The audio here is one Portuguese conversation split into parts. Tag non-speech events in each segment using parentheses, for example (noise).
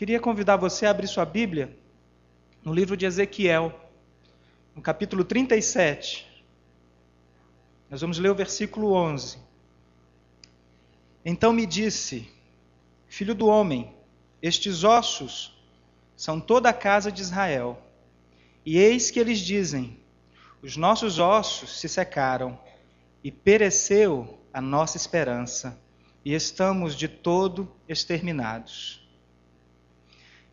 Queria convidar você a abrir sua Bíblia no livro de Ezequiel, no capítulo 37. Nós vamos ler o versículo 11. Então me disse, filho do homem, estes ossos são toda a casa de Israel. E eis que eles dizem: Os nossos ossos se secaram, e pereceu a nossa esperança, e estamos de todo exterminados.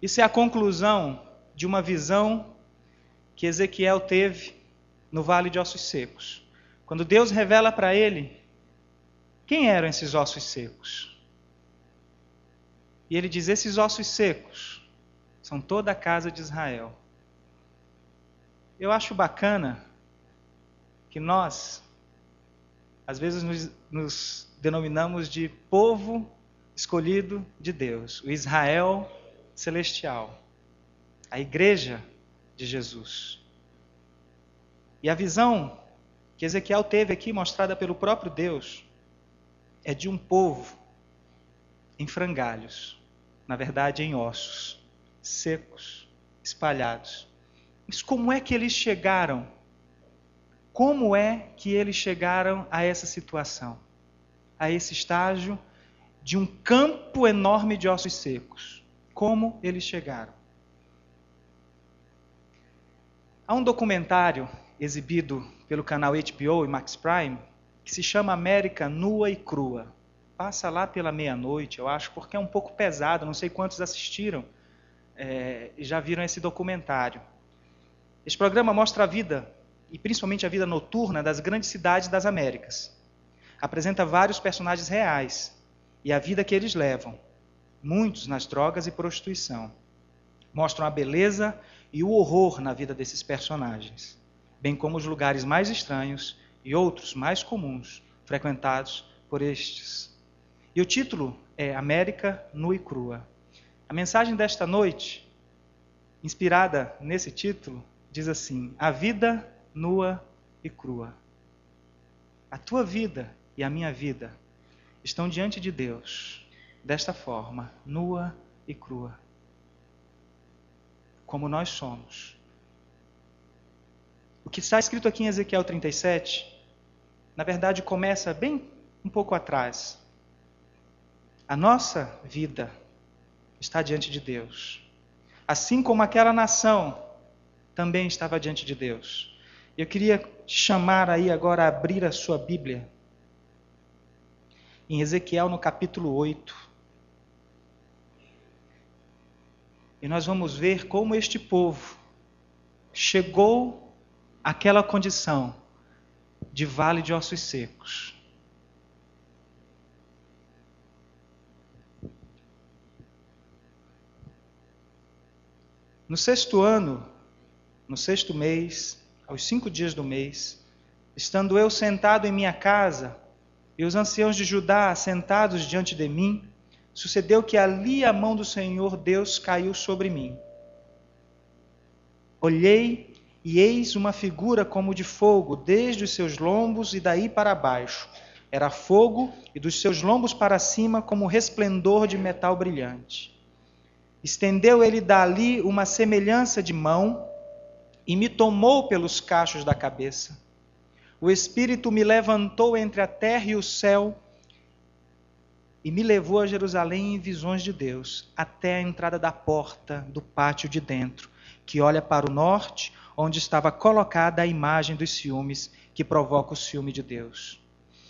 Isso é a conclusão de uma visão que Ezequiel teve no Vale de Ossos Secos. Quando Deus revela para ele quem eram esses ossos secos. E ele diz: Esses ossos secos são toda a casa de Israel. Eu acho bacana que nós, às vezes, nos, nos denominamos de povo escolhido de Deus, o Israel celestial, a igreja de Jesus. E a visão que Ezequiel teve aqui, mostrada pelo próprio Deus, é de um povo em frangalhos, na verdade em ossos, secos, espalhados. Mas como é que eles chegaram? Como é que eles chegaram a essa situação? A esse estágio de um campo enorme de ossos secos? Como eles chegaram. Há um documentário exibido pelo canal HBO e Max Prime que se chama América Nua e Crua. Passa lá pela meia-noite, eu acho, porque é um pouco pesado, não sei quantos assistiram é, e já viram esse documentário. Esse programa mostra a vida, e principalmente a vida noturna, das grandes cidades das Américas. Apresenta vários personagens reais e a vida que eles levam muitos nas drogas e prostituição. Mostram a beleza e o horror na vida desses personagens, bem como os lugares mais estranhos e outros mais comuns frequentados por estes. E o título é América nua e crua. A mensagem desta noite, inspirada nesse título, diz assim: A vida nua e crua. A tua vida e a minha vida estão diante de Deus desta forma, nua e crua. Como nós somos. O que está escrito aqui em Ezequiel 37, na verdade, começa bem um pouco atrás. A nossa vida está diante de Deus. Assim como aquela nação também estava diante de Deus. Eu queria te chamar aí agora a abrir a sua Bíblia. Em Ezequiel, no capítulo 8. E nós vamos ver como este povo chegou àquela condição de vale de ossos secos. No sexto ano, no sexto mês, aos cinco dias do mês, estando eu sentado em minha casa, e os anciãos de Judá sentados diante de mim, sucedeu que ali a mão do Senhor Deus caiu sobre mim. Olhei e eis uma figura como de fogo, desde os seus lombos e daí para baixo. Era fogo, e dos seus lombos para cima, como resplendor de metal brilhante. Estendeu ele dali uma semelhança de mão e me tomou pelos cachos da cabeça. O Espírito me levantou entre a terra e o céu e me levou a Jerusalém em visões de Deus, até a entrada da porta do pátio de dentro, que olha para o norte, onde estava colocada a imagem dos ciúmes que provoca o ciúme de Deus.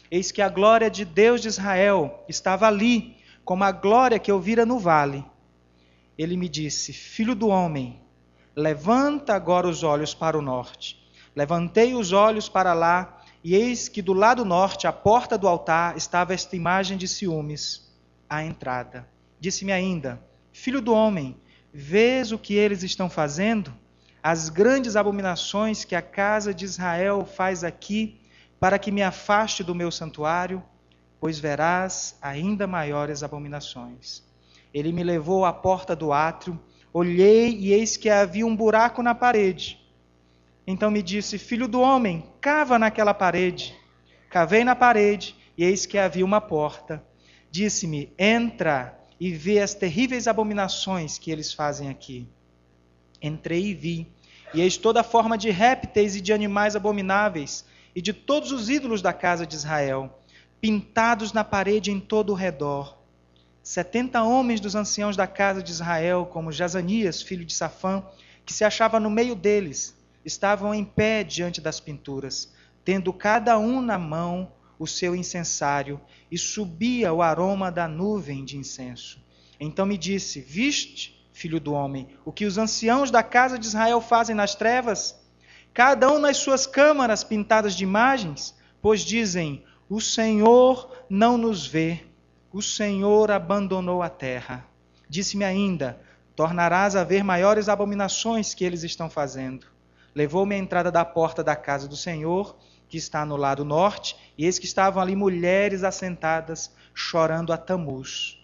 Eis que a glória de Deus de Israel estava ali, como a glória que eu vira no vale. Ele me disse: Filho do homem, levanta agora os olhos para o norte. Levantei os olhos para lá e eis que do lado norte, à porta do altar, estava esta imagem de ciúmes, à entrada. Disse-me ainda: Filho do homem, vês o que eles estão fazendo? As grandes abominações que a casa de Israel faz aqui, para que me afaste do meu santuário, pois verás ainda maiores abominações. Ele me levou à porta do átrio, olhei e eis que havia um buraco na parede então me disse: Filho do homem, cava naquela parede. Cavei na parede, e eis que havia uma porta. Disse-me: Entra e vê as terríveis abominações que eles fazem aqui. Entrei e vi, e eis toda forma de répteis e de animais abomináveis, e de todos os ídolos da casa de Israel, pintados na parede em todo o redor. Setenta homens dos anciãos da casa de Israel, como Jazanias, filho de Safã, que se achava no meio deles, estavam em pé diante das pinturas, tendo cada um na mão o seu incensário, e subia o aroma da nuvem de incenso. Então me disse: Viste, filho do homem, o que os anciãos da casa de Israel fazem nas trevas? Cada um nas suas câmaras pintadas de imagens, pois dizem: O Senhor não nos vê, o Senhor abandonou a terra. Disse-me ainda: Tornarás a ver maiores abominações que eles estão fazendo. Levou-me à entrada da porta da casa do Senhor que está no lado norte, e eis que estavam ali mulheres assentadas, chorando a Tamuz.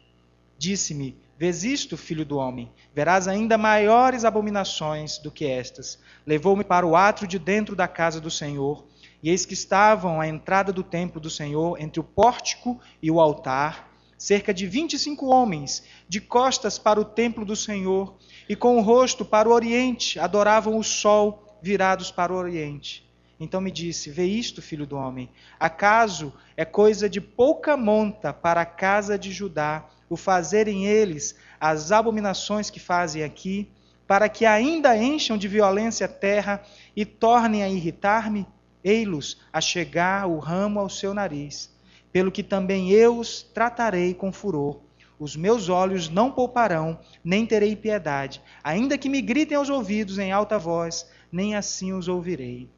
Disse-me: Vês isto, filho do homem? Verás ainda maiores abominações do que estas. Levou-me para o átrio de dentro da casa do Senhor, e eis que estavam à entrada do templo do Senhor, entre o pórtico e o altar, cerca de vinte e cinco homens, de costas para o templo do Senhor, e com o rosto para o oriente, adoravam o sol, virados para o oriente. Então me disse: Vê isto, filho do homem. Acaso é coisa de pouca monta para a casa de Judá o fazerem eles as abominações que fazem aqui, para que ainda encham de violência a terra e tornem a irritar-me? Ei-los a chegar o ramo ao seu nariz, pelo que também eu os tratarei com furor. Os meus olhos não pouparão, nem terei piedade, ainda que me gritem aos ouvidos em alta voz, nem assim os ouvirei.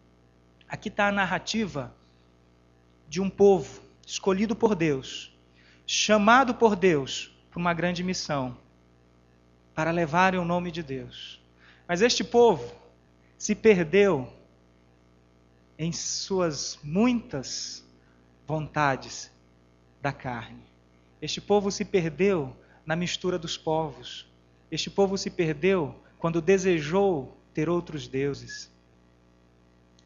Aqui está a narrativa de um povo escolhido por Deus, chamado por Deus para uma grande missão, para levarem o nome de Deus. Mas este povo se perdeu em suas muitas vontades da carne. Este povo se perdeu na mistura dos povos. Este povo se perdeu quando desejou ter outros deuses.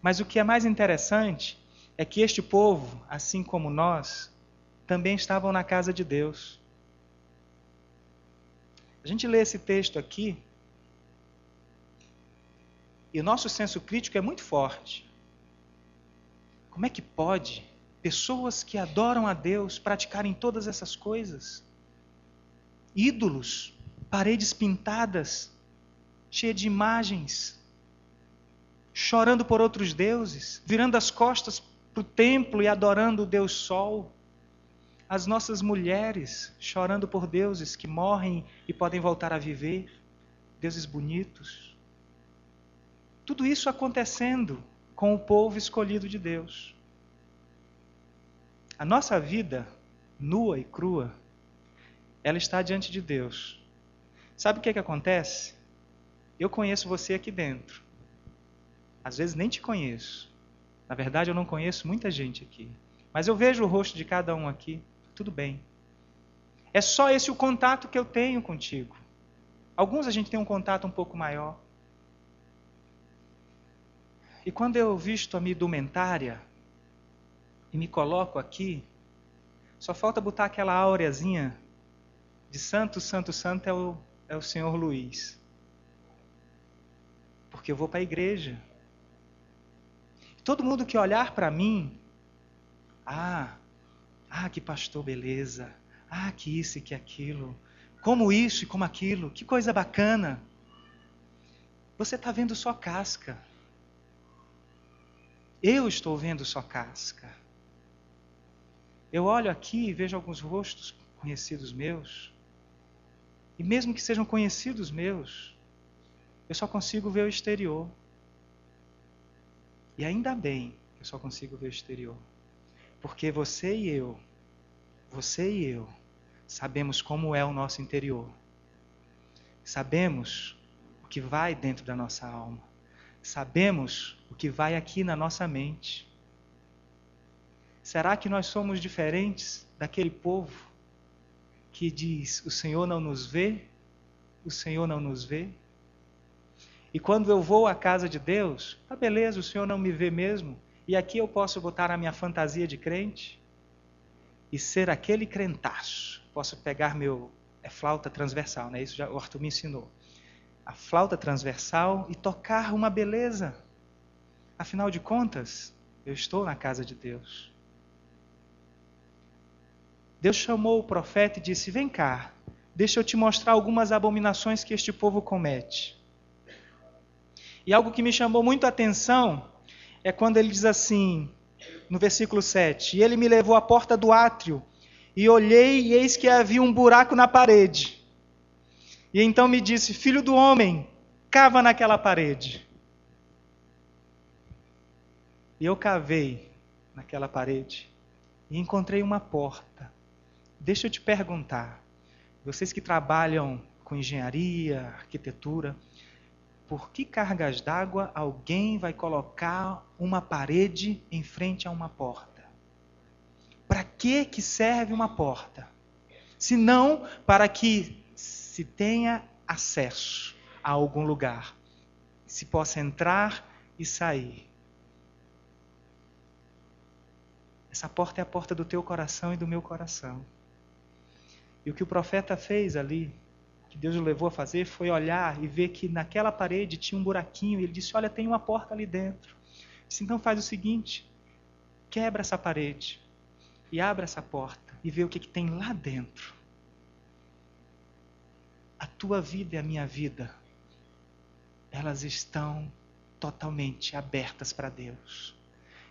Mas o que é mais interessante é que este povo, assim como nós, também estavam na casa de Deus. A gente lê esse texto aqui e o nosso senso crítico é muito forte. Como é que pode pessoas que adoram a Deus praticarem todas essas coisas? Ídolos, paredes pintadas, cheias de imagens, chorando por outros deuses, virando as costas para o templo e adorando o Deus Sol. As nossas mulheres chorando por deuses que morrem e podem voltar a viver, deuses bonitos. Tudo isso acontecendo com o povo escolhido de Deus. A nossa vida, nua e crua, ela está diante de Deus. Sabe o que, é que acontece? Eu conheço você aqui dentro. Às vezes nem te conheço. Na verdade, eu não conheço muita gente aqui. Mas eu vejo o rosto de cada um aqui. Tudo bem. É só esse o contato que eu tenho contigo. Alguns a gente tem um contato um pouco maior. E quando eu visto a minha indumentária e me coloco aqui, só falta botar aquela áureazinha de santo, santo, santo é o, é o Senhor Luiz. Porque eu vou para a igreja. Todo mundo que olhar para mim, ah, ah, que pastor beleza, ah, que isso e que aquilo, como isso e como aquilo, que coisa bacana. Você está vendo só casca. Eu estou vendo só casca. Eu olho aqui e vejo alguns rostos conhecidos meus. E mesmo que sejam conhecidos meus, eu só consigo ver o exterior. E ainda bem que eu só consigo ver o exterior. Porque você e eu, você e eu, sabemos como é o nosso interior. Sabemos o que vai dentro da nossa alma. Sabemos o que vai aqui na nossa mente. Será que nós somos diferentes daquele povo que diz: O Senhor não nos vê? O Senhor não nos vê? E quando eu vou à casa de Deus, tá beleza, o Senhor não me vê mesmo, e aqui eu posso botar a minha fantasia de crente e ser aquele crentaço. Posso pegar meu é flauta transversal, né? Isso já o Arthur me ensinou. A flauta transversal e tocar uma beleza. Afinal de contas, eu estou na casa de Deus. Deus chamou o profeta e disse: Vem cá, deixa eu te mostrar algumas abominações que este povo comete. E algo que me chamou muito a atenção é quando ele diz assim, no versículo 7: E ele me levou à porta do átrio, e olhei, e eis que havia um buraco na parede. E então me disse: Filho do homem, cava naquela parede. E eu cavei naquela parede e encontrei uma porta. Deixa eu te perguntar, vocês que trabalham com engenharia, arquitetura, por que cargas d'água alguém vai colocar uma parede em frente a uma porta? Para que que serve uma porta? Se não para que se tenha acesso a algum lugar, se possa entrar e sair. Essa porta é a porta do teu coração e do meu coração. E o que o profeta fez ali que Deus o levou a fazer foi olhar e ver que naquela parede tinha um buraquinho. E ele disse: Olha, tem uma porta ali dentro. Disse, então faz o seguinte: quebra essa parede e abre essa porta e vê o que, que tem lá dentro. A tua vida e a minha vida, elas estão totalmente abertas para Deus.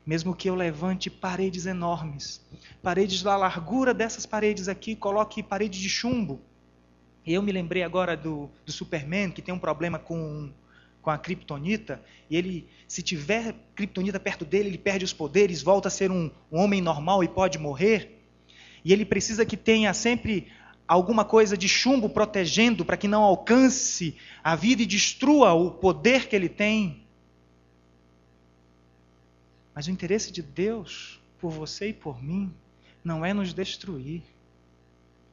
Mesmo que eu levante paredes enormes, paredes da largura dessas paredes aqui, coloque parede de chumbo, eu me lembrei agora do, do Superman, que tem um problema com, com a Kryptonita, e ele, se tiver Kryptonita perto dele, ele perde os poderes, volta a ser um, um homem normal e pode morrer. E ele precisa que tenha sempre alguma coisa de chumbo protegendo para que não alcance a vida e destrua o poder que ele tem. Mas o interesse de Deus por você e por mim não é nos destruir,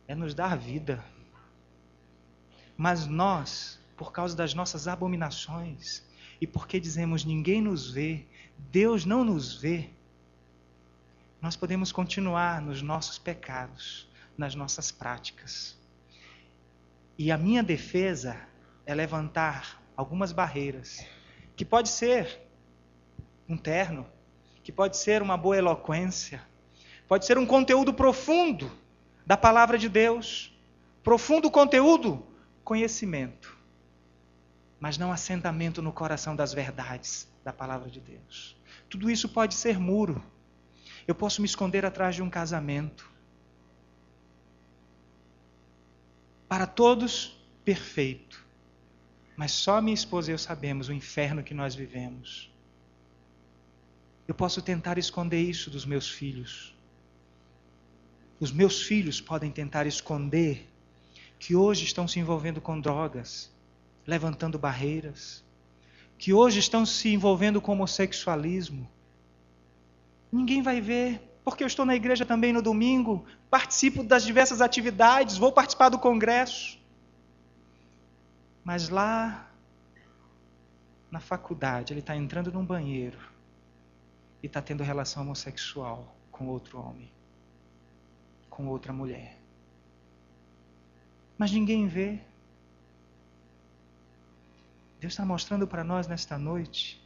é nos dar vida. Mas nós, por causa das nossas abominações, e porque dizemos ninguém nos vê, Deus não nos vê, nós podemos continuar nos nossos pecados, nas nossas práticas. E a minha defesa é levantar algumas barreiras, que pode ser um terno, que pode ser uma boa eloquência, pode ser um conteúdo profundo da palavra de Deus, profundo conteúdo conhecimento, mas não assentamento no coração das verdades da palavra de Deus. Tudo isso pode ser muro. Eu posso me esconder atrás de um casamento. Para todos, perfeito. Mas só minha esposa e eu sabemos o inferno que nós vivemos. Eu posso tentar esconder isso dos meus filhos. Os meus filhos podem tentar esconder que hoje estão se envolvendo com drogas, levantando barreiras, que hoje estão se envolvendo com homossexualismo. Ninguém vai ver, porque eu estou na igreja também no domingo, participo das diversas atividades, vou participar do congresso. Mas lá na faculdade, ele está entrando num banheiro e está tendo relação homossexual com outro homem, com outra mulher mas ninguém vê. Deus está mostrando para nós nesta noite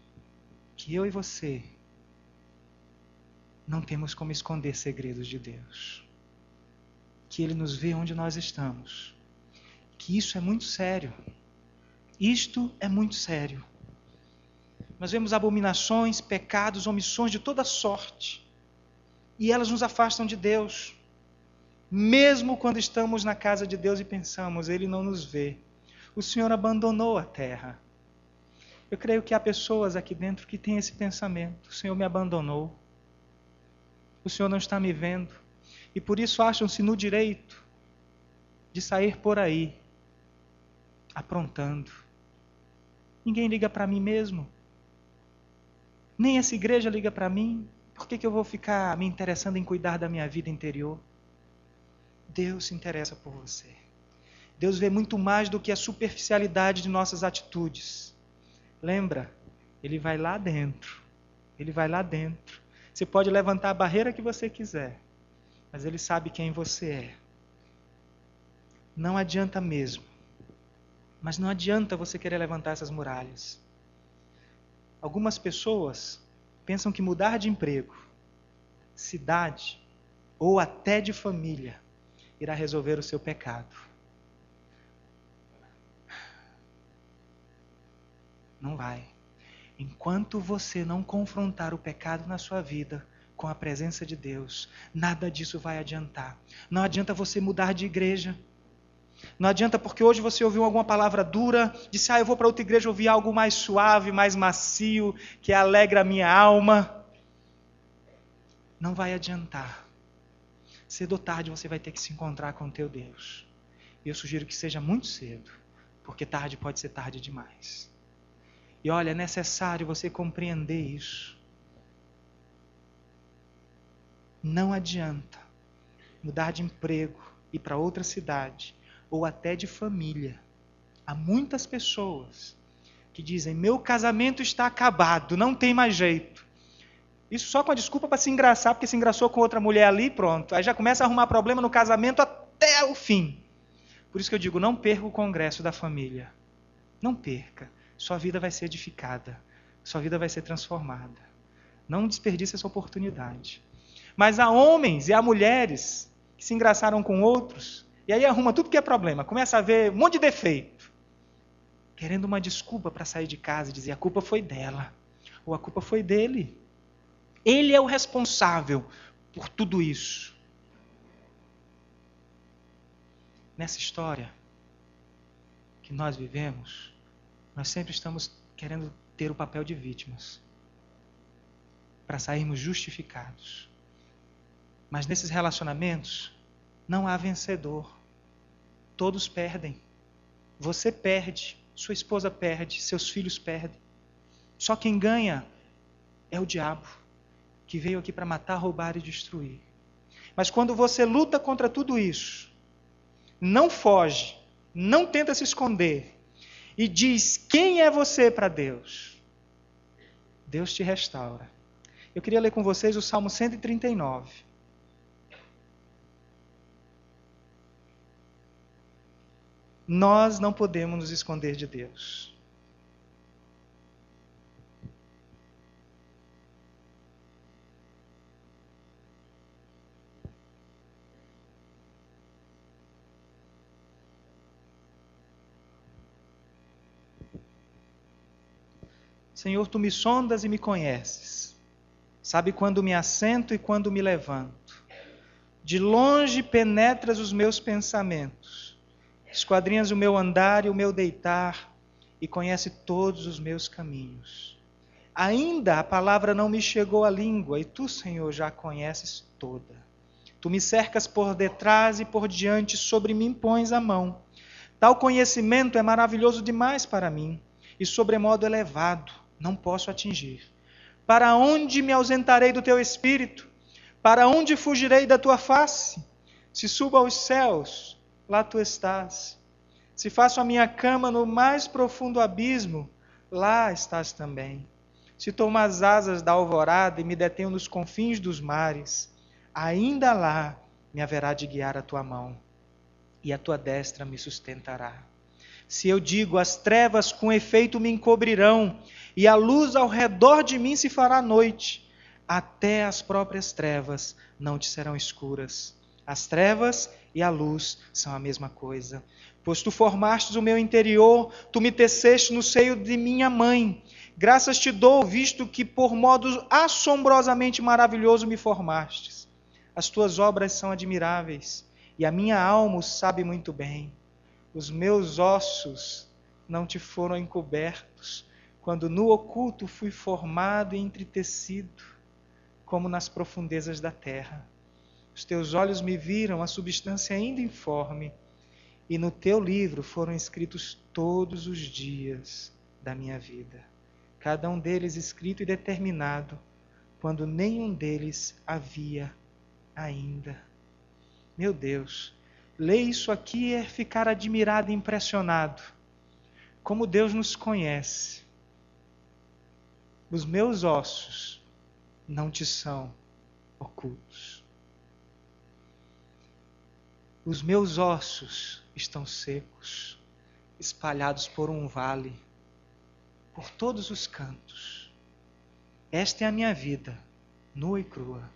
que eu e você não temos como esconder segredos de Deus. Que Ele nos vê onde nós estamos. Que isso é muito sério. Isto é muito sério. Nós vemos abominações, pecados, omissões de toda sorte. E elas nos afastam de Deus. Mesmo quando estamos na casa de Deus e pensamos, Ele não nos vê. O Senhor abandonou a terra. Eu creio que há pessoas aqui dentro que têm esse pensamento: o Senhor me abandonou. O Senhor não está me vendo. E por isso acham-se no direito de sair por aí, aprontando. Ninguém liga para mim mesmo. Nem essa igreja liga para mim. Por que, que eu vou ficar me interessando em cuidar da minha vida interior? Deus se interessa por você. Deus vê muito mais do que a superficialidade de nossas atitudes. Lembra? Ele vai lá dentro. Ele vai lá dentro. Você pode levantar a barreira que você quiser, mas ele sabe quem você é. Não adianta mesmo. Mas não adianta você querer levantar essas muralhas. Algumas pessoas pensam que mudar de emprego, cidade ou até de família irá resolver o seu pecado. Não vai. Enquanto você não confrontar o pecado na sua vida com a presença de Deus, nada disso vai adiantar. Não adianta você mudar de igreja. Não adianta porque hoje você ouviu alguma palavra dura, disse, ah, eu vou para outra igreja ouvir algo mais suave, mais macio, que alegra a minha alma. Não vai adiantar. Cedo ou tarde você vai ter que se encontrar com o teu Deus. E eu sugiro que seja muito cedo, porque tarde pode ser tarde demais. E olha, é necessário você compreender isso. Não adianta mudar de emprego, ir para outra cidade, ou até de família. Há muitas pessoas que dizem: meu casamento está acabado, não tem mais jeito. Isso só com a desculpa para se engraçar, porque se engraçou com outra mulher ali, pronto. Aí já começa a arrumar problema no casamento até o fim. Por isso que eu digo: não perca o congresso da família. Não perca sua vida vai ser edificada, sua vida vai ser transformada. Não desperdice essa oportunidade. Mas há homens e há mulheres que se engraçaram com outros, e aí arruma tudo que é problema, começa a ver um monte de defeito, querendo uma desculpa para sair de casa e dizer a culpa foi dela, ou a culpa foi dele. Ele é o responsável por tudo isso. Nessa história que nós vivemos, nós sempre estamos querendo ter o papel de vítimas para sairmos justificados. Mas nesses relacionamentos não há vencedor. Todos perdem. Você perde, sua esposa perde, seus filhos perdem. Só quem ganha é o diabo, que veio aqui para matar, roubar e destruir. Mas quando você luta contra tudo isso, não foge, não tenta se esconder, e diz quem é você para Deus, Deus te restaura. Eu queria ler com vocês o Salmo 139. Nós não podemos nos esconder de Deus. Senhor, tu me sondas e me conheces. Sabe quando me assento e quando me levanto. De longe penetras os meus pensamentos. Esquadrinhas o meu andar e o meu deitar e conhece todos os meus caminhos. Ainda a palavra não me chegou à língua e tu, Senhor, já a conheces toda. Tu me cercas por detrás e por diante, sobre mim pões a mão. Tal conhecimento é maravilhoso demais para mim e sobremodo elevado não posso atingir. Para onde me ausentarei do teu espírito? Para onde fugirei da tua face? Se subo aos céus, lá tu estás. Se faço a minha cama no mais profundo abismo, lá estás também. Se tomo as asas da alvorada e me detenho nos confins dos mares, ainda lá me haverá de guiar a tua mão, e a tua destra me sustentará. Se eu digo, as trevas com efeito me encobrirão, e a luz ao redor de mim se fará noite. Até as próprias trevas não te serão escuras. As trevas e a luz são a mesma coisa. Pois tu formastes o meu interior, tu me teceste no seio de minha mãe. Graças te dou, visto que por modo assombrosamente maravilhoso me formastes. As tuas obras são admiráveis, e a minha alma o sabe muito bem. Os meus ossos não te foram encobertos, quando no oculto fui formado e entretecido, como nas profundezas da terra. Os teus olhos me viram a substância ainda informe, e no teu livro foram escritos todos os dias da minha vida, cada um deles escrito e determinado, quando nenhum deles havia ainda. Meu Deus, ler isso aqui é ficar admirado e impressionado. Como Deus nos conhece os meus ossos não te são ocultos. Os meus ossos estão secos, espalhados por um vale, por todos os cantos. Esta é a minha vida, nua e crua,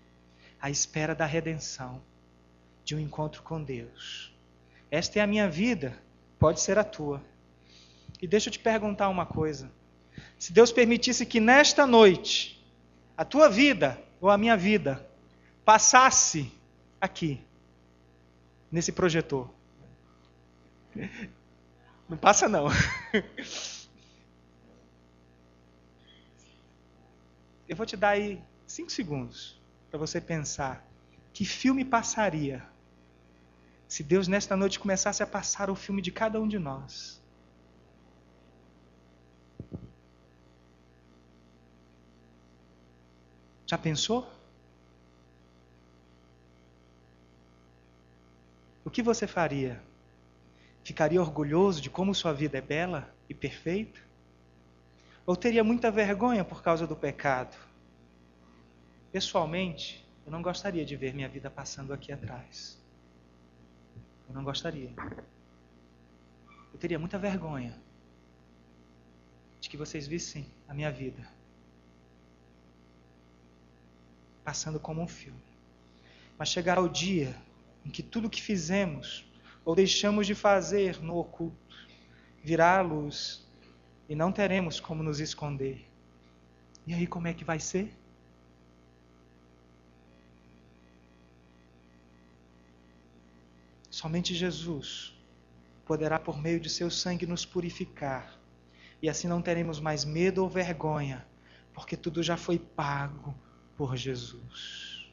à espera da redenção, de um encontro com Deus. Esta é a minha vida, pode ser a tua. E deixa eu te perguntar uma coisa. Se Deus permitisse que nesta noite a tua vida ou a minha vida passasse aqui, nesse projetor. (laughs) Não passa não. (laughs) Eu vou te dar aí cinco segundos para você pensar que filme passaria se Deus nesta noite começasse a passar o filme de cada um de nós. Já pensou? O que você faria? Ficaria orgulhoso de como sua vida é bela e perfeita? Ou teria muita vergonha por causa do pecado? Pessoalmente, eu não gostaria de ver minha vida passando aqui atrás. Eu não gostaria. Eu teria muita vergonha de que vocês vissem a minha vida passando como um filme. Mas chegará o dia em que tudo que fizemos ou deixamos de fazer no oculto virá à luz e não teremos como nos esconder. E aí como é que vai ser? Somente Jesus poderá, por meio de seu sangue, nos purificar. E assim não teremos mais medo ou vergonha, porque tudo já foi pago por Jesus.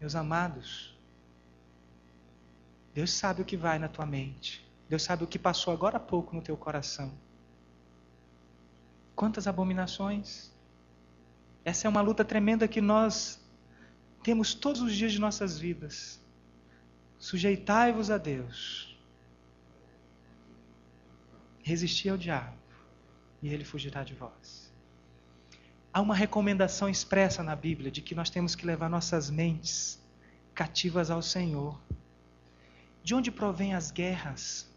Meus amados, Deus sabe o que vai na tua mente. Deus sabe o que passou agora há pouco no teu coração. Quantas abominações. Essa é uma luta tremenda que nós temos todos os dias de nossas vidas. Sujeitai-vos a Deus. Resisti ao diabo, e ele fugirá de vós. Há uma recomendação expressa na Bíblia de que nós temos que levar nossas mentes cativas ao Senhor. De onde provém as guerras?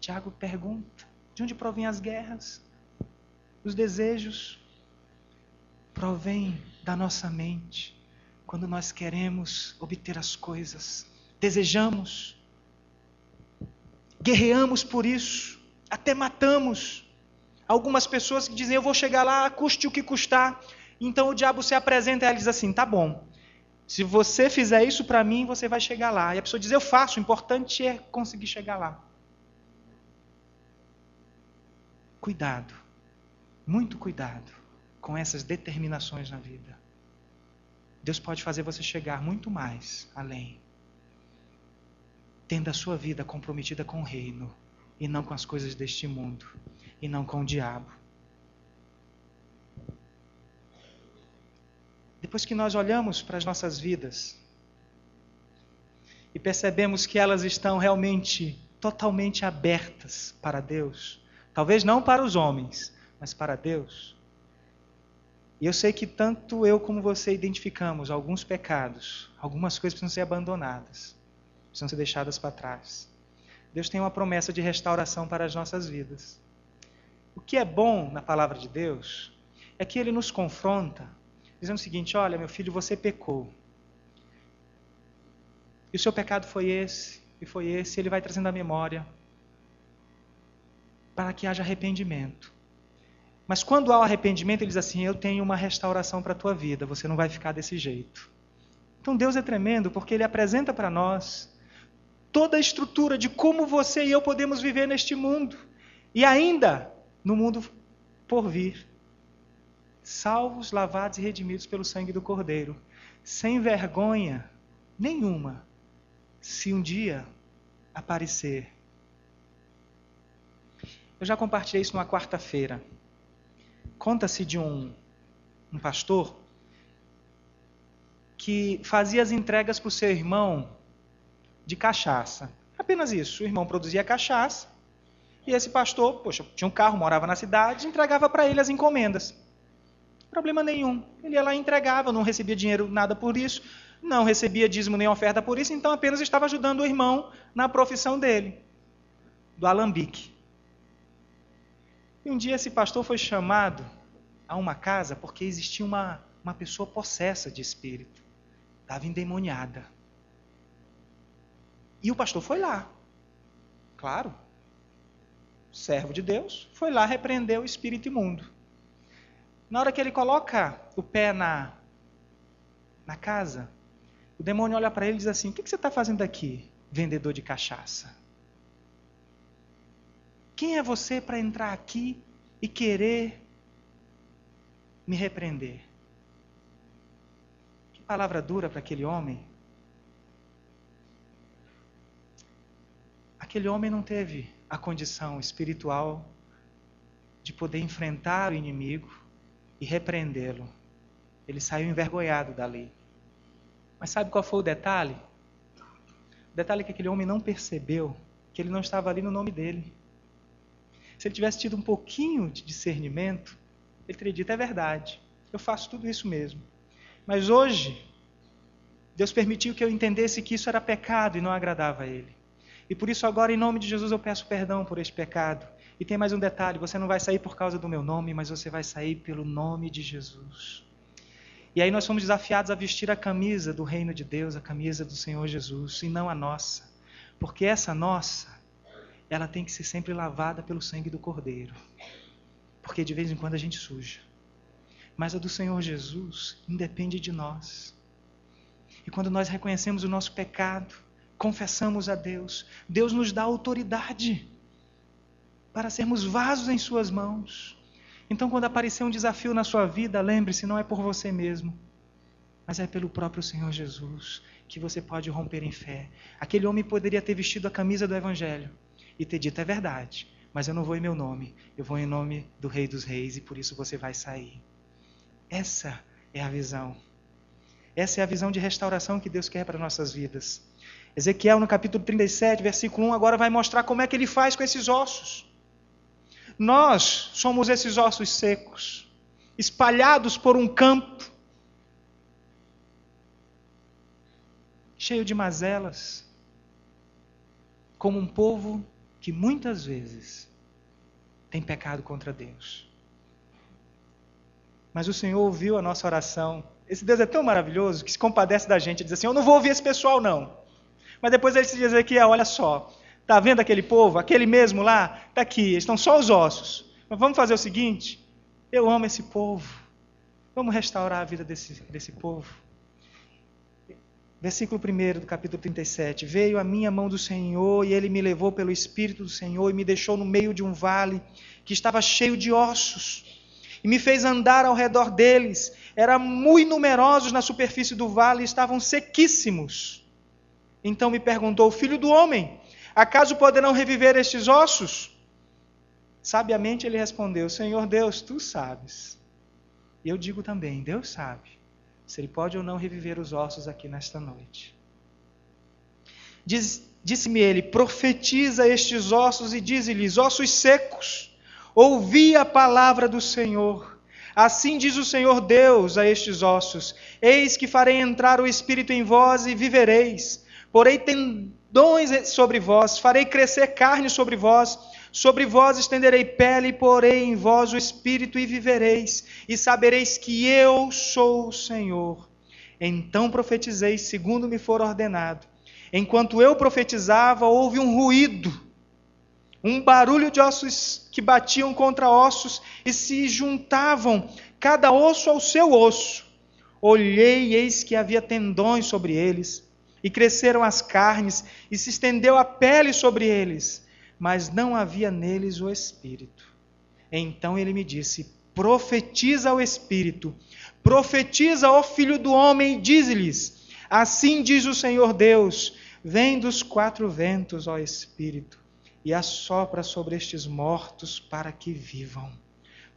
Tiago pergunta: de onde provém as guerras? Os desejos provêm da nossa mente quando nós queremos obter as coisas, desejamos, guerreamos por isso, até matamos. Algumas pessoas que dizem, eu vou chegar lá, custe o que custar. Então o diabo se apresenta e ela diz assim: tá bom, se você fizer isso para mim, você vai chegar lá. E a pessoa diz, eu faço, o importante é conseguir chegar lá. Cuidado, muito cuidado com essas determinações na vida. Deus pode fazer você chegar muito mais além, tendo a sua vida comprometida com o reino e não com as coisas deste mundo e não com o diabo. Depois que nós olhamos para as nossas vidas e percebemos que elas estão realmente totalmente abertas para Deus, talvez não para os homens, mas para Deus. E eu sei que tanto eu como você identificamos alguns pecados, algumas coisas precisam ser abandonadas, precisam ser deixadas para trás. Deus tem uma promessa de restauração para as nossas vidas. O que é bom na palavra de Deus é que ele nos confronta, dizendo o seguinte: olha, meu filho, você pecou. E o seu pecado foi esse, e foi esse, e ele vai trazendo a memória para que haja arrependimento. Mas quando há o arrependimento, ele diz assim: Eu tenho uma restauração para a tua vida, você não vai ficar desse jeito. Então Deus é tremendo porque ele apresenta para nós toda a estrutura de como você e eu podemos viver neste mundo. E ainda no mundo por vir, salvos, lavados e redimidos pelo sangue do Cordeiro, sem vergonha nenhuma, se um dia aparecer. Eu já compartilhei isso numa quarta-feira. Conta-se de um, um pastor que fazia as entregas para o seu irmão de cachaça. Apenas isso. O irmão produzia cachaça e esse pastor, poxa, tinha um carro, morava na cidade, entregava para ele as encomendas. Problema nenhum. Ele ia lá e entregava, não recebia dinheiro nada por isso. não recebia dízimo nem oferta por isso, então apenas estava ajudando o irmão na profissão dele, do alambique. E um dia esse pastor foi chamado a uma casa porque existia uma, uma pessoa possessa de espírito, estava endemoniada. E o pastor foi lá, claro, servo de Deus, foi lá repreender o espírito imundo. Na hora que ele coloca o pé na, na casa, o demônio olha para ele e diz assim: O que, que você está fazendo aqui, vendedor de cachaça? Quem é você para entrar aqui e querer me repreender? Que palavra dura para aquele homem. Aquele homem não teve a condição espiritual de poder enfrentar o inimigo e repreendê-lo. Ele saiu envergonhado dali. Mas sabe qual foi o detalhe? O detalhe é que aquele homem não percebeu que ele não estava ali no nome dele. Se ele tivesse tido um pouquinho de discernimento, ele teria dito: é verdade, eu faço tudo isso mesmo. Mas hoje, Deus permitiu que eu entendesse que isso era pecado e não agradava a Ele. E por isso, agora, em nome de Jesus, eu peço perdão por este pecado. E tem mais um detalhe: você não vai sair por causa do meu nome, mas você vai sair pelo nome de Jesus. E aí nós fomos desafiados a vestir a camisa do reino de Deus, a camisa do Senhor Jesus, e não a nossa. Porque essa nossa, ela tem que ser sempre lavada pelo sangue do Cordeiro. Porque de vez em quando a gente suja. Mas a do Senhor Jesus independe de nós. E quando nós reconhecemos o nosso pecado, confessamos a Deus, Deus nos dá autoridade para sermos vasos em Suas mãos então, quando aparecer um desafio na sua vida, lembre-se, não é por você mesmo, mas é pelo próprio Senhor Jesus que você pode romper em fé. Aquele homem poderia ter vestido a camisa do Evangelho e ter dito: é verdade, mas eu não vou em meu nome, eu vou em nome do Rei dos Reis e por isso você vai sair. Essa é a visão. Essa é a visão de restauração que Deus quer para nossas vidas. Ezequiel, no capítulo 37, versículo 1, agora vai mostrar como é que ele faz com esses ossos. Nós somos esses ossos secos, espalhados por um campo, cheio de mazelas, como um povo que muitas vezes tem pecado contra Deus. Mas o Senhor ouviu a nossa oração. Esse Deus é tão maravilhoso que se compadece da gente e diz assim: Eu não vou ouvir esse pessoal, não. Mas depois ele se diz aqui: Olha só, Está vendo aquele povo? Aquele mesmo lá? Está aqui, estão só os ossos. Mas vamos fazer o seguinte: eu amo esse povo. Vamos restaurar a vida desse, desse povo. Versículo 1 do capítulo 37. Veio a minha mão do Senhor e ele me levou pelo Espírito do Senhor e me deixou no meio de um vale que estava cheio de ossos. E me fez andar ao redor deles. Eram muito numerosos na superfície do vale e estavam sequíssimos. Então me perguntou: Filho do homem, Acaso poderão reviver estes ossos? Sabiamente ele respondeu: Senhor Deus, tu sabes. E eu digo também: Deus sabe se ele pode ou não reviver os ossos aqui nesta noite. Disse-me ele: Profetiza estes ossos e dize-lhes: Ossos secos, ouvi a palavra do Senhor. Assim diz o Senhor Deus a estes ossos: Eis que farei entrar o espírito em vós e vivereis. Porei tendões sobre vós, farei crescer carne sobre vós, sobre vós estenderei pele, e porei em vós o espírito e vivereis, e sabereis que eu sou o Senhor. Então profetizei segundo me for ordenado. Enquanto eu profetizava, houve um ruído, um barulho de ossos que batiam contra ossos e se juntavam, cada osso ao seu osso. Olhei eis que havia tendões sobre eles e cresceram as carnes, e se estendeu a pele sobre eles, mas não havia neles o espírito. Então ele me disse: Profetiza ao espírito, profetiza ao filho do homem, e diz-lhes: Assim diz o Senhor Deus: Vem dos quatro ventos, ó espírito, e assopra sobre estes mortos para que vivam.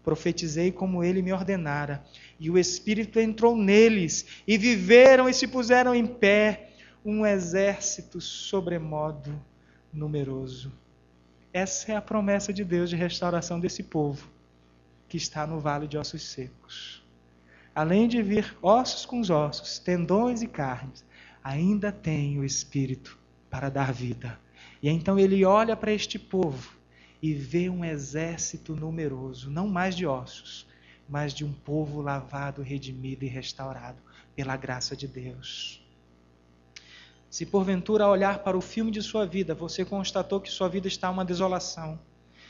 Profetizei como ele me ordenara, e o Espírito entrou neles, e viveram e se puseram em pé, um exército sobremodo numeroso. Essa é a promessa de Deus de restauração desse povo que está no vale de ossos secos. além de vir ossos com os ossos, tendões e carnes, ainda tem o Espírito para dar vida. E então ele olha para este povo e vê um exército numeroso, não mais de ossos, mas de um povo lavado, redimido e restaurado pela graça de Deus. Se porventura ao olhar para o filme de sua vida, você constatou que sua vida está uma desolação,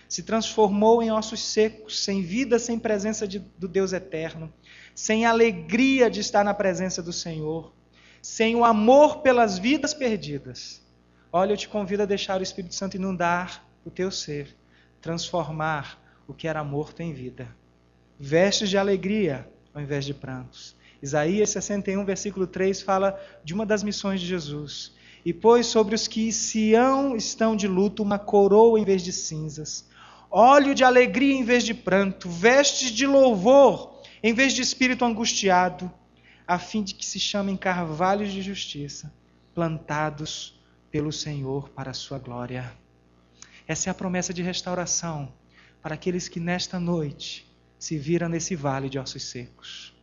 se transformou em ossos secos, sem vida, sem presença de, do Deus eterno, sem alegria de estar na presença do Senhor, sem o amor pelas vidas perdidas. Olha, eu te convido a deixar o Espírito Santo inundar o teu ser, transformar o que era morto em vida. Vestes de alegria ao invés de prantos. Isaías 61, versículo 3 fala de uma das missões de Jesus. E pôs sobre os que Sião estão de luto uma coroa em vez de cinzas, óleo de alegria em vez de pranto, vestes de louvor em vez de espírito angustiado, a fim de que se chamem carvalhos de justiça, plantados pelo Senhor para a sua glória. Essa é a promessa de restauração para aqueles que nesta noite se viram nesse vale de ossos secos.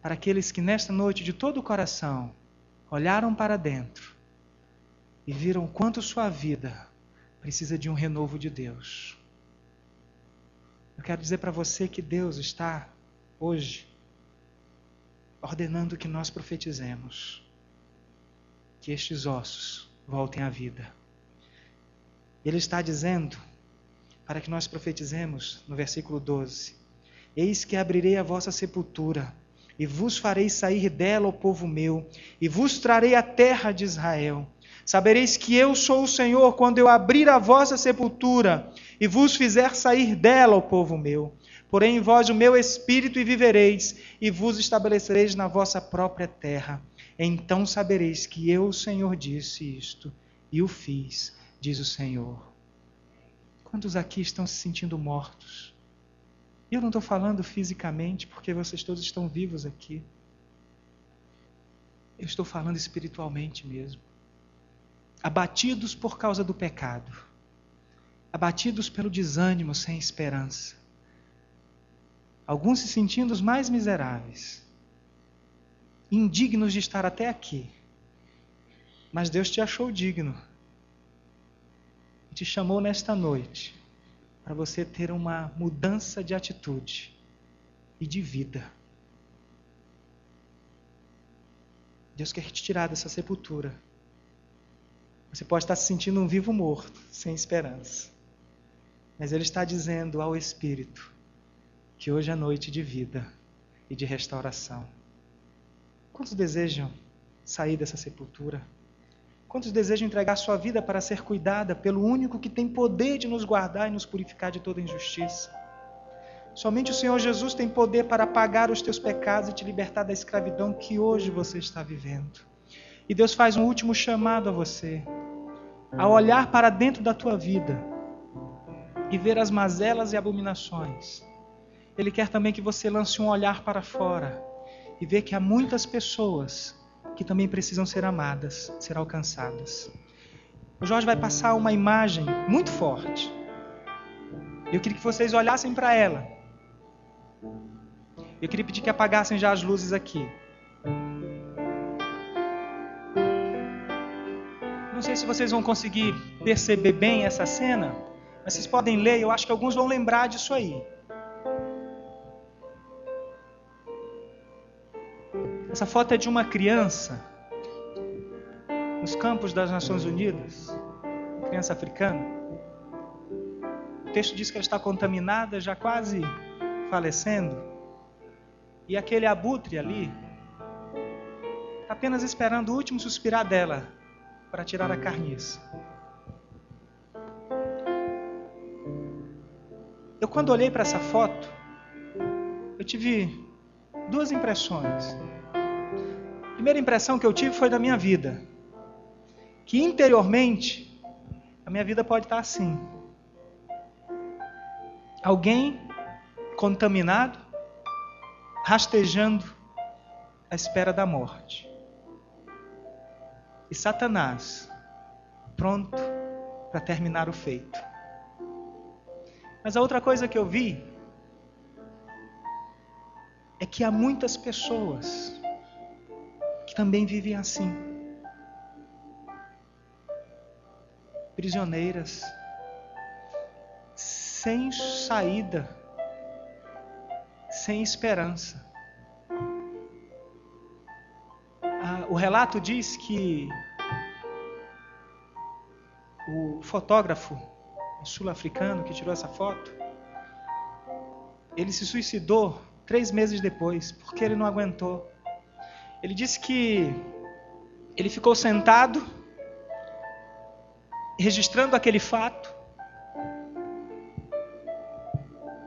Para aqueles que nesta noite, de todo o coração, olharam para dentro e viram quanto sua vida precisa de um renovo de Deus. Eu quero dizer para você que Deus está hoje ordenando que nós profetizemos que estes ossos voltem à vida. Ele está dizendo para que nós profetizemos no versículo 12: Eis que abrirei a vossa sepultura e vos farei sair dela, o povo meu, e vos trarei a terra de Israel. Sabereis que eu sou o Senhor quando eu abrir a vossa sepultura e vos fizer sair dela, o povo meu. Porém em vós o meu espírito e vivereis, e vos estabelecereis na vossa própria terra. Então sabereis que eu, o Senhor, disse isto e o fiz, diz o Senhor. Quantos aqui estão se sentindo mortos? E eu não estou falando fisicamente, porque vocês todos estão vivos aqui. Eu estou falando espiritualmente mesmo. Abatidos por causa do pecado. Abatidos pelo desânimo sem esperança. Alguns se sentindo os mais miseráveis. Indignos de estar até aqui. Mas Deus te achou digno. E te chamou nesta noite para você ter uma mudança de atitude e de vida. Deus quer te tirar dessa sepultura. Você pode estar se sentindo um vivo morto, sem esperança. Mas Ele está dizendo ao Espírito que hoje é noite de vida e de restauração. Quantos desejam sair dessa sepultura? Quantos desejam entregar sua vida para ser cuidada pelo único que tem poder de nos guardar e nos purificar de toda injustiça? Somente o Senhor Jesus tem poder para apagar os teus pecados e te libertar da escravidão que hoje você está vivendo. E Deus faz um último chamado a você. Ao olhar para dentro da tua vida e ver as mazelas e abominações, Ele quer também que você lance um olhar para fora e ver que há muitas pessoas que também precisam ser amadas, ser alcançadas. O Jorge vai passar uma imagem muito forte. Eu queria que vocês olhassem para ela. Eu queria pedir que apagassem já as luzes aqui. Não sei se vocês vão conseguir perceber bem essa cena, mas vocês podem ler, eu acho que alguns vão lembrar disso aí. Essa foto é de uma criança nos campos das Nações Unidas, uma criança africana. O texto diz que ela está contaminada, já quase falecendo. E aquele abutre ali está apenas esperando o último suspirar dela para tirar a carniça. Eu, quando olhei para essa foto, eu tive duas impressões primeira impressão que eu tive foi da minha vida. Que interiormente, a minha vida pode estar assim. Alguém contaminado, rastejando à espera da morte. E Satanás, pronto para terminar o feito. Mas a outra coisa que eu vi é que há muitas pessoas também vivem assim. Prisioneiras, sem saída, sem esperança. Ah, o relato diz que o fotógrafo sul-africano que tirou essa foto, ele se suicidou três meses depois, porque ele não aguentou. Ele disse que ele ficou sentado, registrando aquele fato.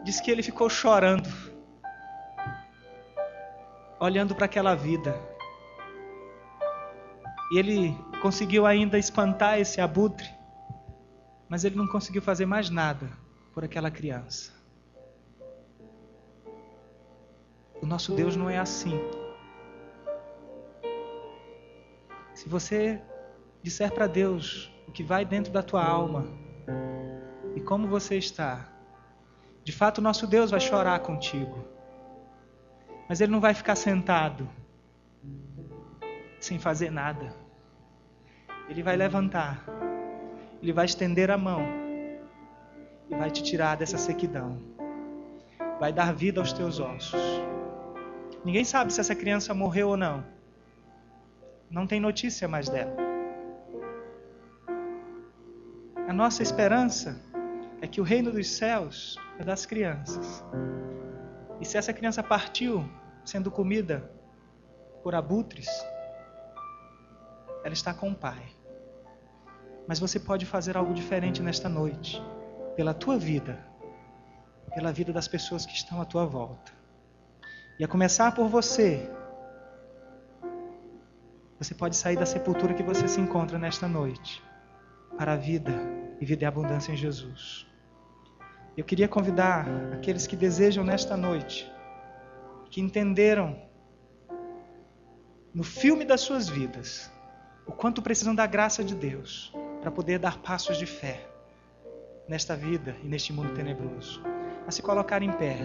Diz que ele ficou chorando, olhando para aquela vida. E ele conseguiu ainda espantar esse abutre, mas ele não conseguiu fazer mais nada por aquela criança. O nosso Deus não é assim. Se você disser para Deus o que vai dentro da tua alma e como você está, de fato nosso Deus vai chorar contigo. Mas ele não vai ficar sentado sem fazer nada. Ele vai levantar, ele vai estender a mão e vai te tirar dessa sequidão. Vai dar vida aos teus ossos. Ninguém sabe se essa criança morreu ou não. Não tem notícia mais dela. A nossa esperança é que o reino dos céus é das crianças. E se essa criança partiu sendo comida por abutres, ela está com o Pai. Mas você pode fazer algo diferente nesta noite, pela tua vida, pela vida das pessoas que estão à tua volta. E a começar por você, você pode sair da sepultura que você se encontra nesta noite para a vida e vida e abundância em Jesus. Eu queria convidar aqueles que desejam nesta noite, que entenderam no filme das suas vidas o quanto precisam da graça de Deus para poder dar passos de fé nesta vida e neste mundo tenebroso, a se colocar em pé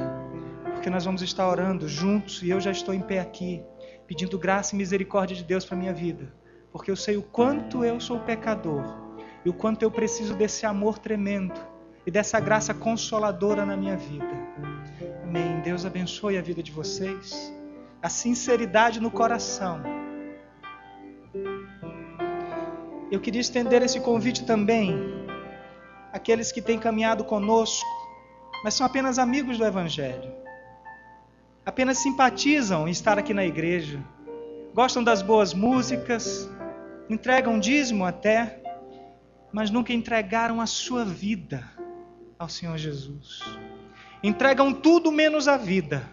porque nós vamos estar orando juntos e eu já estou em pé aqui, pedindo graça e misericórdia de Deus para minha vida, porque eu sei o quanto eu sou pecador e o quanto eu preciso desse amor tremendo e dessa graça consoladora na minha vida. Amém. Deus abençoe a vida de vocês, a sinceridade no coração. Eu queria estender esse convite também àqueles que têm caminhado conosco, mas são apenas amigos do Evangelho apenas simpatizam em estar aqui na igreja, gostam das boas músicas, entregam dízimo até, mas nunca entregaram a sua vida ao Senhor Jesus. Entregam tudo menos a vida.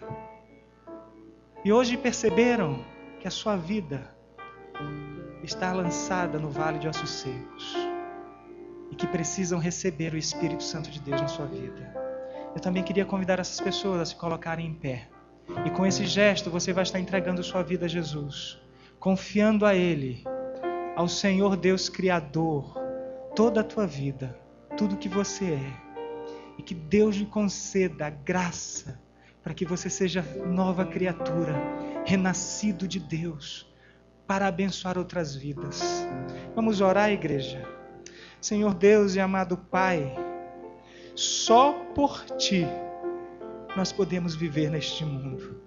E hoje perceberam que a sua vida está lançada no vale de ossos secos e que precisam receber o Espírito Santo de Deus na sua vida. Eu também queria convidar essas pessoas a se colocarem em pé. E com esse gesto você vai estar entregando sua vida a Jesus, confiando a Ele, ao Senhor Deus Criador, toda a tua vida, tudo que você é. E que Deus lhe conceda a graça para que você seja nova criatura, renascido de Deus, para abençoar outras vidas. Vamos orar, igreja. Senhor Deus e amado Pai, só por Ti nós podemos viver neste mundo.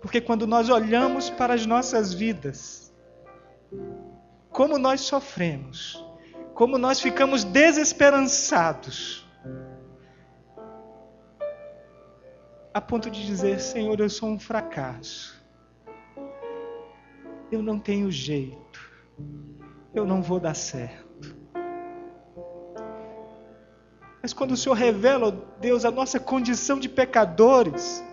Porque quando nós olhamos para as nossas vidas, como nós sofremos, como nós ficamos desesperançados, a ponto de dizer: Senhor, eu sou um fracasso, eu não tenho jeito, eu não vou dar certo. Mas quando o Senhor revela, oh Deus, a nossa condição de pecadores,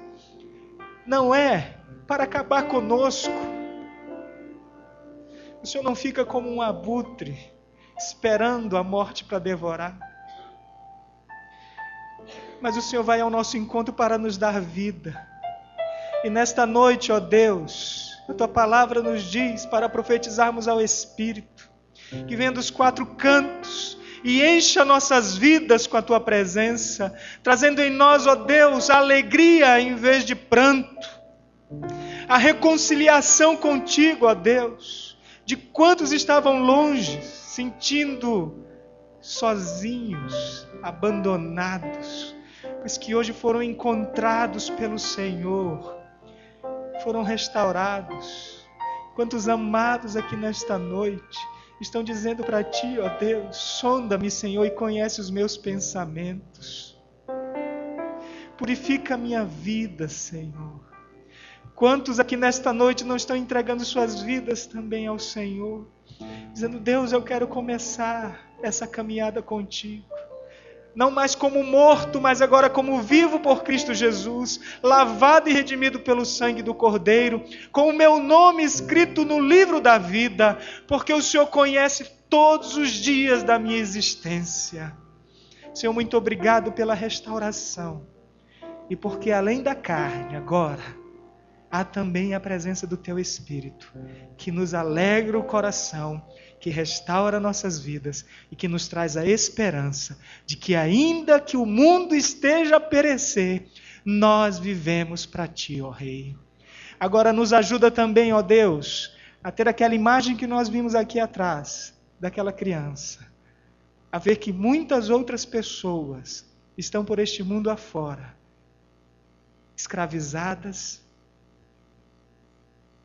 não é para acabar conosco. O Senhor não fica como um abutre, esperando a morte para devorar. Mas o Senhor vai ao nosso encontro para nos dar vida. E nesta noite, ó Deus, a tua palavra nos diz para profetizarmos ao Espírito, que vem dos quatro cantos, e encha nossas vidas com a tua presença, trazendo em nós, ó Deus, alegria em vez de pranto, a reconciliação contigo, ó Deus, de quantos estavam longe, sentindo sozinhos, abandonados, mas que hoje foram encontrados pelo Senhor, foram restaurados. Quantos amados aqui nesta noite estão dizendo para ti, ó Deus, sonda-me, Senhor, e conhece os meus pensamentos. Purifica a minha vida, Senhor. Quantos aqui nesta noite não estão entregando suas vidas também ao Senhor? Dizendo, Deus, eu quero começar essa caminhada contigo. Não mais como morto, mas agora como vivo por Cristo Jesus, lavado e redimido pelo sangue do Cordeiro, com o meu nome escrito no livro da vida, porque o Senhor conhece todos os dias da minha existência. Senhor, muito obrigado pela restauração e porque além da carne, agora, há também a presença do Teu Espírito, que nos alegra o coração, que restaura nossas vidas e que nos traz a esperança de que, ainda que o mundo esteja a perecer, nós vivemos para Ti, ó Rei. Agora nos ajuda também, ó Deus, a ter aquela imagem que nós vimos aqui atrás, daquela criança, a ver que muitas outras pessoas estão por este mundo afora escravizadas,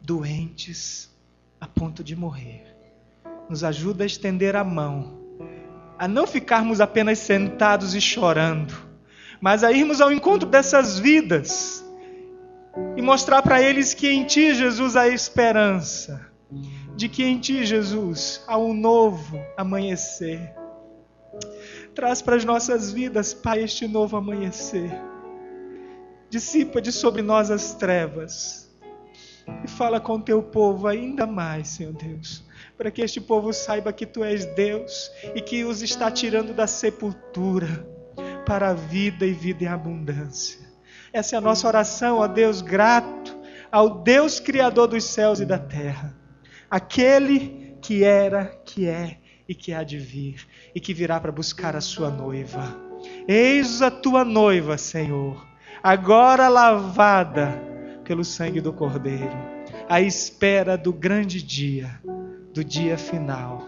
doentes, a ponto de morrer. Nos ajuda a estender a mão, a não ficarmos apenas sentados e chorando, mas a irmos ao encontro dessas vidas e mostrar para eles que em Ti, Jesus, há esperança, de que em Ti, Jesus, há um novo amanhecer. Traz para as nossas vidas, Pai, este novo amanhecer dissipa de sobre nós as trevas e fala com teu povo ainda mais, Senhor Deus, para que este povo saiba que tu és Deus e que os está tirando da sepultura para a vida e vida em abundância. Essa é a nossa oração, ó Deus, grato ao Deus Criador dos céus e da terra, aquele que era, que é e que há de vir e que virá para buscar a sua noiva. Eis a tua noiva, Senhor agora lavada pelo sangue do Cordeiro, à espera do grande dia, do dia final.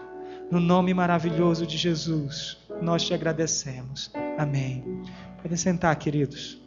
No nome maravilhoso de Jesus, nós te agradecemos. Amém. Podem sentar, queridos.